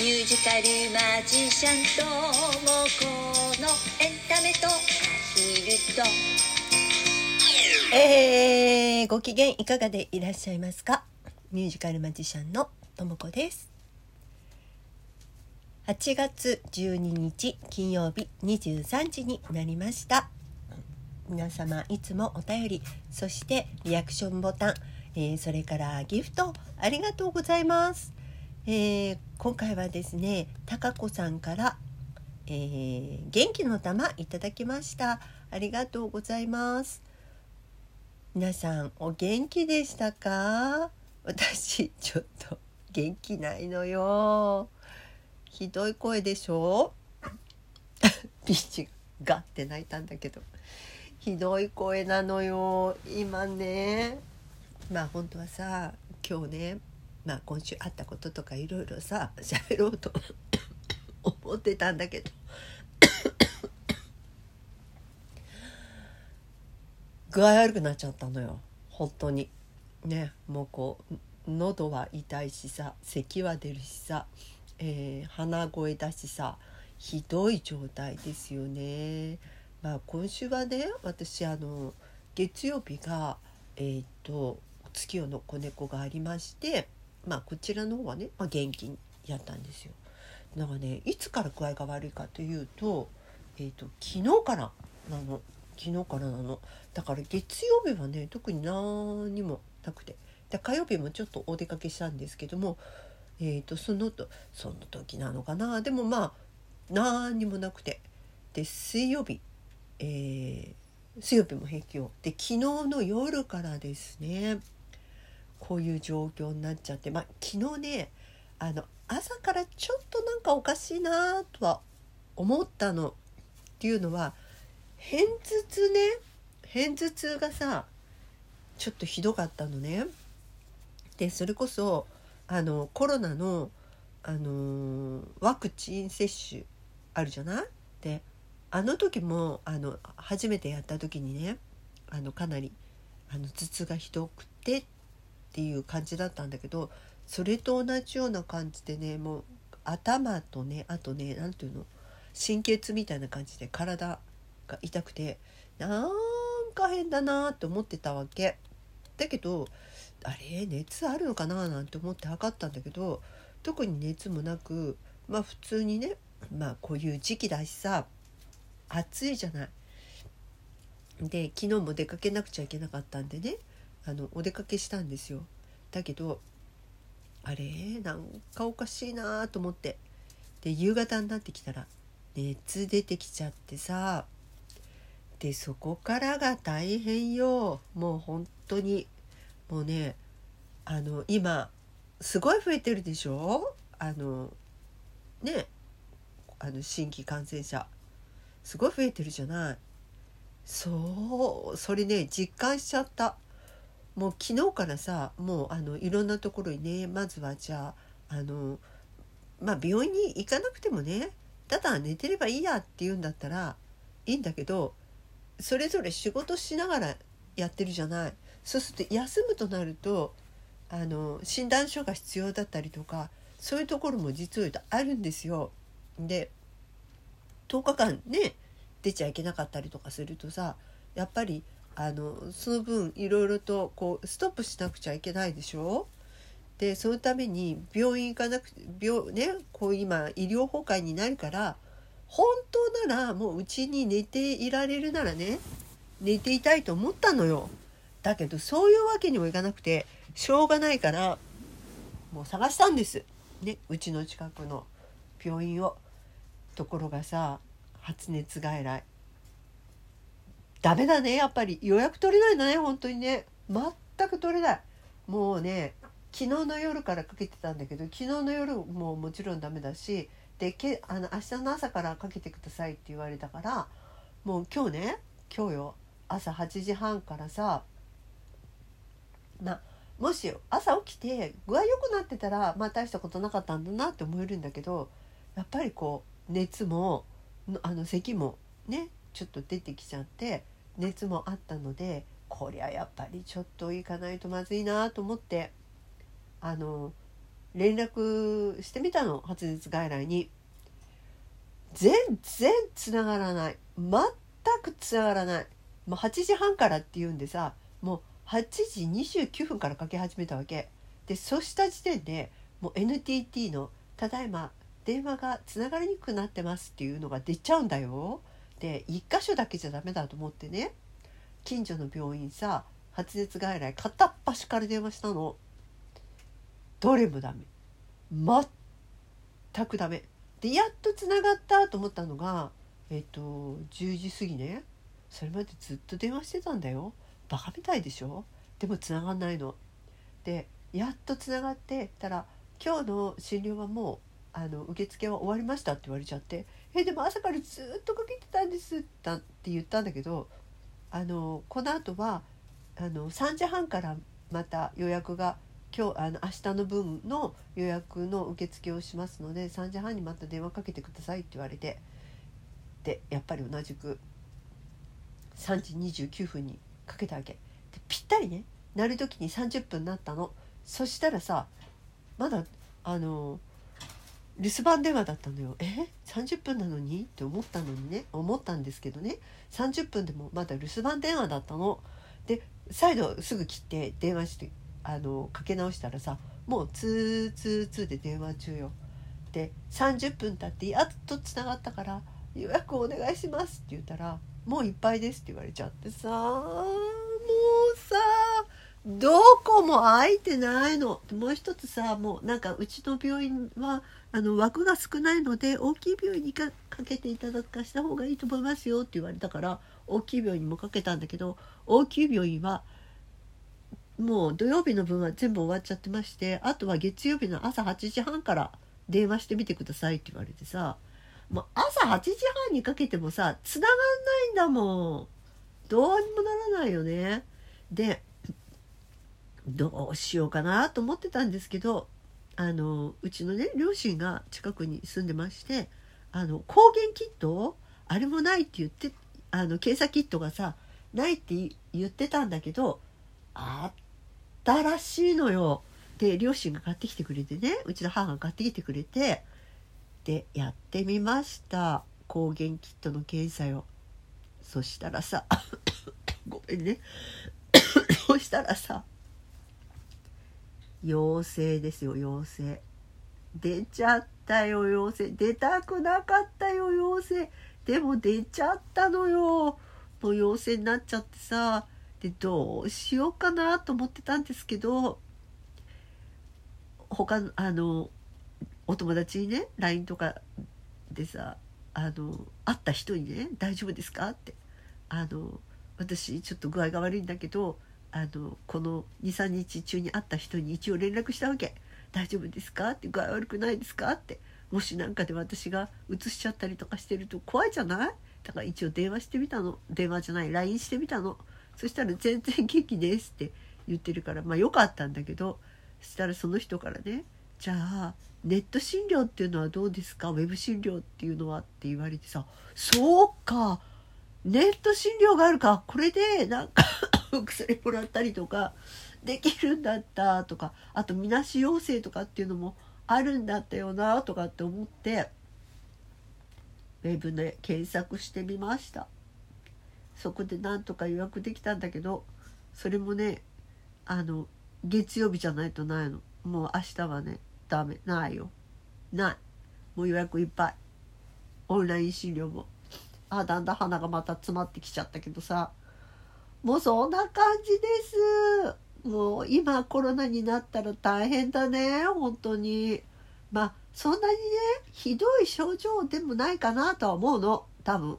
ミュージカルマジシャンともこのエンタメとアヒルと。えー、ご機嫌いかがでいらっしゃいますか？ミュージカルマジシャンのともこです。8月12日金曜日23時になりました。皆様いつもお便りそしてリアクションボタン、えーそれからギフトありがとうございます、えー今回はですねたかこさんから、えー元気の玉いただきました。ありがとうございます。皆さんお元気でしたか？私ちょっと元気ないのよ。ひどい声でしょ？ビーチがって泣いたんだけど。ひどい声なのよ今ね。まあ本当はさ今日ねまあ今週あったこととかいろいろさ喋ろうと 思ってたんだけど。具合悪くなっちゃったのよ。本当に。ねもうこう喉は痛いしさ咳は出るしさ、えー鼻声だしさひどい状態ですよね。まあ今週はね私あの月曜日がえーっと月夜の子猫がありましてまあこちらの方はね、まあ、元気にやったんですよ。なんかねいつから具合が悪いかというと,、えーっと昨日からなの。昨日からなの。だから月曜日はね特に何にもなくて。で火曜日もちょっとお出かけしたんですけども、えー、とそのとその時なのかな。でもまあ何にもなくて。で水曜日、えー水曜日も平気をで昨日の夜からですねこういう状況になっちゃってまあ昨日ねあの朝からちょっとなんかおかしいなとは思ったのっていうのは片頭痛ね片頭痛がさちょっとひどかったのね。でそれこそあのコロナの、あのーワクチン接種あるじゃない？であの時もあの初めてやった時にねあのかなりあの頭痛がひどくてっていう感じだったんだけどそれと同じような感じでねもう頭とねあとね何ていうの神経痛みたいな感じで体が痛くてなんか変だなって思ってたわけ。だけどあれ熱あるのかななんて思って測ったんだけど特に熱もなくまあ普通にねまあこういう時期だしさ暑いじゃない。で昨日も出かけなくちゃいけなかったんでねあのお出かけしたんですよ。だけどあれ？なんかおかしいなと思って。で夕方になってきたら熱出てきちゃってさ。でそこからが大変よ。もう本当に。もうねあの今すごい増えてるでしょ？あのねあの新規感染者。すごい増えてるじゃない。そうそれね実感しちゃった。もう昨日からさもうあのいろんなところにねまずはじゃああのまあ病院に行かなくてもねただ寝てればいいやって言うんだったらいいんだけどそれぞれ仕事しながらやってるじゃないそうすると休むとなるとあの診断書が必要だったりとかそういうところも実を言うとあるんですよ。で10日間ね出ちゃいけなかったりとかするとさやっぱりあのその分いろいろとこうストップしなくちゃいけないでしょ？でそのために病院行かなく病ねこう今医療崩壊になるから本当ならもううちに寝ていられるならね寝ていたいと思ったのよ。だけどそういうわけにもいかなくてしょうがないからもう探したんです。ねうちの近くの病院を。ところがさ発熱外来ダメだねやっぱり。予約取れないんだね本当にね。全く取れない。もうね昨日の夜からかけてたんだけど昨日の夜ももちろんダメだしでけあの明日の朝からかけてくださいって言われたからもう今日ね今日よ朝8時半からさまあもし朝起きて具合良くなってたらまあ大したことなかったんだなって思えるんだけどやっぱりこう熱もあの咳もねちょっと出てきちゃって熱もあったのでこりゃやっぱりちょっと行かないとまずいなと思ってあの連絡してみたの発熱外来に。全然つながらない。全くつながらない。もう8時半からっていうんでさもう8時29分からかけ始めたわけ。でそうした時点でもう NTT の「ただいま電話がつながりにくくなってます」っていうのが出ちゃうんだよ。で1箇所だけじゃダメだと思ってね。近所の病院さ発熱外来片っ端から電話したの。どれもダメ。全くダメ。でやっとつながったと思ったのがえっと10時過ぎね。それまでずっと電話してたんだよ。バカみたいでしょ。でもつながんないの。でやっとつながってたら「今日の診療はもうあの受付は終わりました」って言われちゃって「えでも朝からずっとかけてたんです」って言ったんだけどあのこの後はあの3時半からまた予約が今日あの明日の分の予約の受付をしますので3時半にまた電話かけてくださいって言われてでやっぱり同じく3時29分にかけたわけ。でぴったりね鳴る時に30分になったの。そしたらさまだあの留守番電話だったのよ。え？30分なのに？って思ったのにね。思ったんですけどね。30分でもまだ留守番電話だったの。で再度すぐ切って電話してあのかけ直したらさもうツーツーツーで電話中よ。で30分経ってやっとつながったから「予約お願いします」って言ったら「もういっぱいです」って言われちゃってさもうさどこも空いてないの。もう一つさもうなんかうちの病院はあの枠が少ないので大きい病院にかかけていただくかした方がいいと思いますよって言われたから大きい病院にもかけたんだけど大きい病院はもう土曜日の分は全部終わっちゃってましてあとは月曜日の朝8時半から電話してみてくださいって言われてさもう朝8時半にかけてもさ繋がんないんだもん。どうにもならないよね。でどうしようかなと思ってたんですけどあのうちのね両親が近くに住んでましてあの抗原キットをあれもないって言ってあの検査キットがさないって言ってたんだけどあったらしいのよ。で両親が買ってきてくれてねうちの母が買ってきてくれてでやってみました抗原キットの検査よ。そしたらさ ごめんね そしたらさ陽性ですよ陽性出ちゃったよ陽性出たくなかったよ陽性でも出ちゃったのよもう陽性になっちゃってさ。でどうしようかなと思ってたんですけど他のあのお友達にね LINE とかでさあの会った人にね「大丈夫ですか?」って。あの私ちょっと具合が悪いんだけどあのこの23日中に会った人に一応連絡したわけ「大丈夫ですか?」って「具合悪くないですか?」って。もし何かで私が移しちゃったりとかしてると怖いじゃない？だから一応電話してみたの。電話じゃない LINE してみたの。そしたら「全然元気です」って言ってるから。まあよかったんだけどそしたらその人からね「じゃあネット診療っていうのはどうですか？ウェブ診療っていうのは」って言われてさ「そうか。ネット診療があるか。これでなんか薬もらったりとかできるんだったとかあとみなし陽性とかっていうのもあるんだったよなとかって思ってウェブで検索してみました。そこでなんとか予約できたんだけどそれもねあの月曜日じゃないとないの。もう明日はねダメ。ないよ。ない。もう予約いっぱい。オンライン診療も。あだんだん鼻がまた詰まってきちゃったけどさ。もうそんな感じです。もう今コロナになったら大変だね。本当に。まあそんなにねひどい症状でもないかなとは思うの。多分。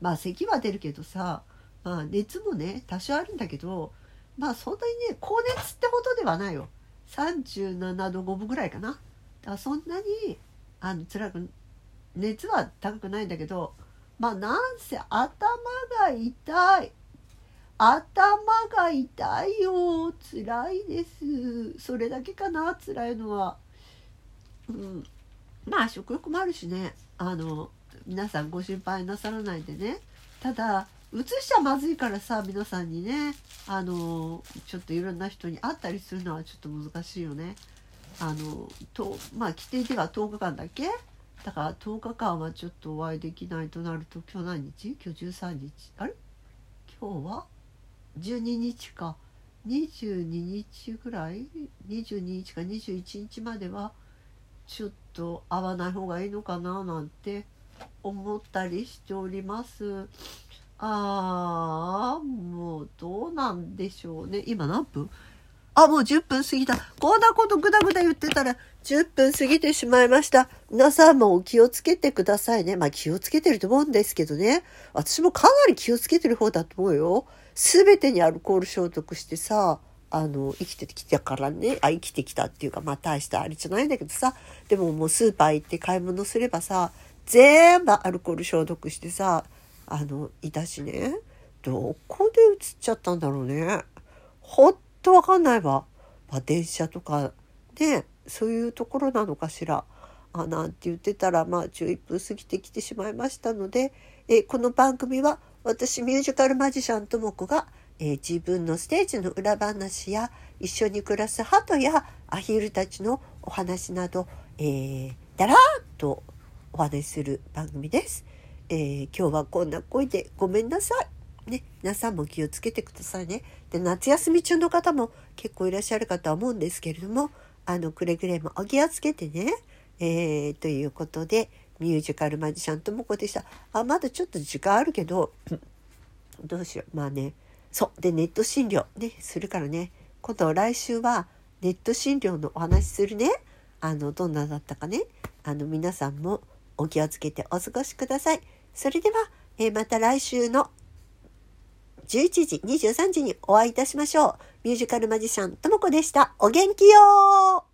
まあ咳は出るけどさ。まあ熱もね多少あるんだけど。まあそんなにね高熱ってほどではないよ。37度5分ぐらいかな。だからそんなにあの辛く熱は高くないんだけど。まあなんせ頭が痛い。頭が痛いよ辛いです。それだけかな辛いのは。うん。まあ食欲もあるしね。あの皆さんご心配なさらないでね。ただ移しちゃまずいからさ皆さんにね。あのちょっといろんな人に会ったりするのはちょっと難しいよね。あのとまあ規定では10日間だけ？だから10日間はちょっとお会いできないとなると今日何日？今日13日。あれ？今日は？12日か。22日ぐらい？22日か21日まではちょっと会わない方がいいのかななんて思ったりしております。あーもうどうなんでしょうね。今何分？あもう10分過ぎた。こんなことぐだぐだ言ってたら10分過ぎてしまいました。皆さんもお気をつけてくださいね。まあ気をつけてると思うんですけどね。私もかなり気をつけてる方だと思うよ。全てにアルコール消毒してさあの生きてきたからね。あ生きてきたっていうかまあ大したあれじゃないんだけどさ。でももうスーパー行って買い物すればさ全部アルコール消毒してさあのいたしね。どこで映っちゃったんだろうね。ほんとわかんないわ、まあ、電車とかねそういうところなのかしらあなんて言ってたらまあ11分過ぎてきてしまいましたのでえこの番組は私ミュージカルマジシャンともこが、え自分のステージの裏話や一緒に暮らす鳩やアヒルたちのお話など、えーだらーっとお話しする番組です。えー今日はこんな声でごめんなさい。ね、皆さんも気をつけてくださいね。で、夏休み中の方も結構いらっしゃるかとは思うんですけれども、あの、くれぐれもお気をつけてね。えーということで、ミュージカルマジシャンともこでした。あ、まだちょっと時間あるけど、どうしよう。まあね、そう。で、ネット診療ね、するからね。今度来週はネット診療のお話しするね。あの、どんなだったかね。あの、皆さんもお気をつけてお過ごしください。それでは、えーまた来週の11時、23時にお会いいたしましょう。ミュージカルマジシャンともこでした。お元気よー